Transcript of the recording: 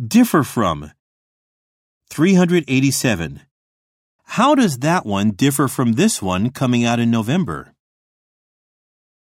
Differ from. 387. How does that one differ from this one coming out in November?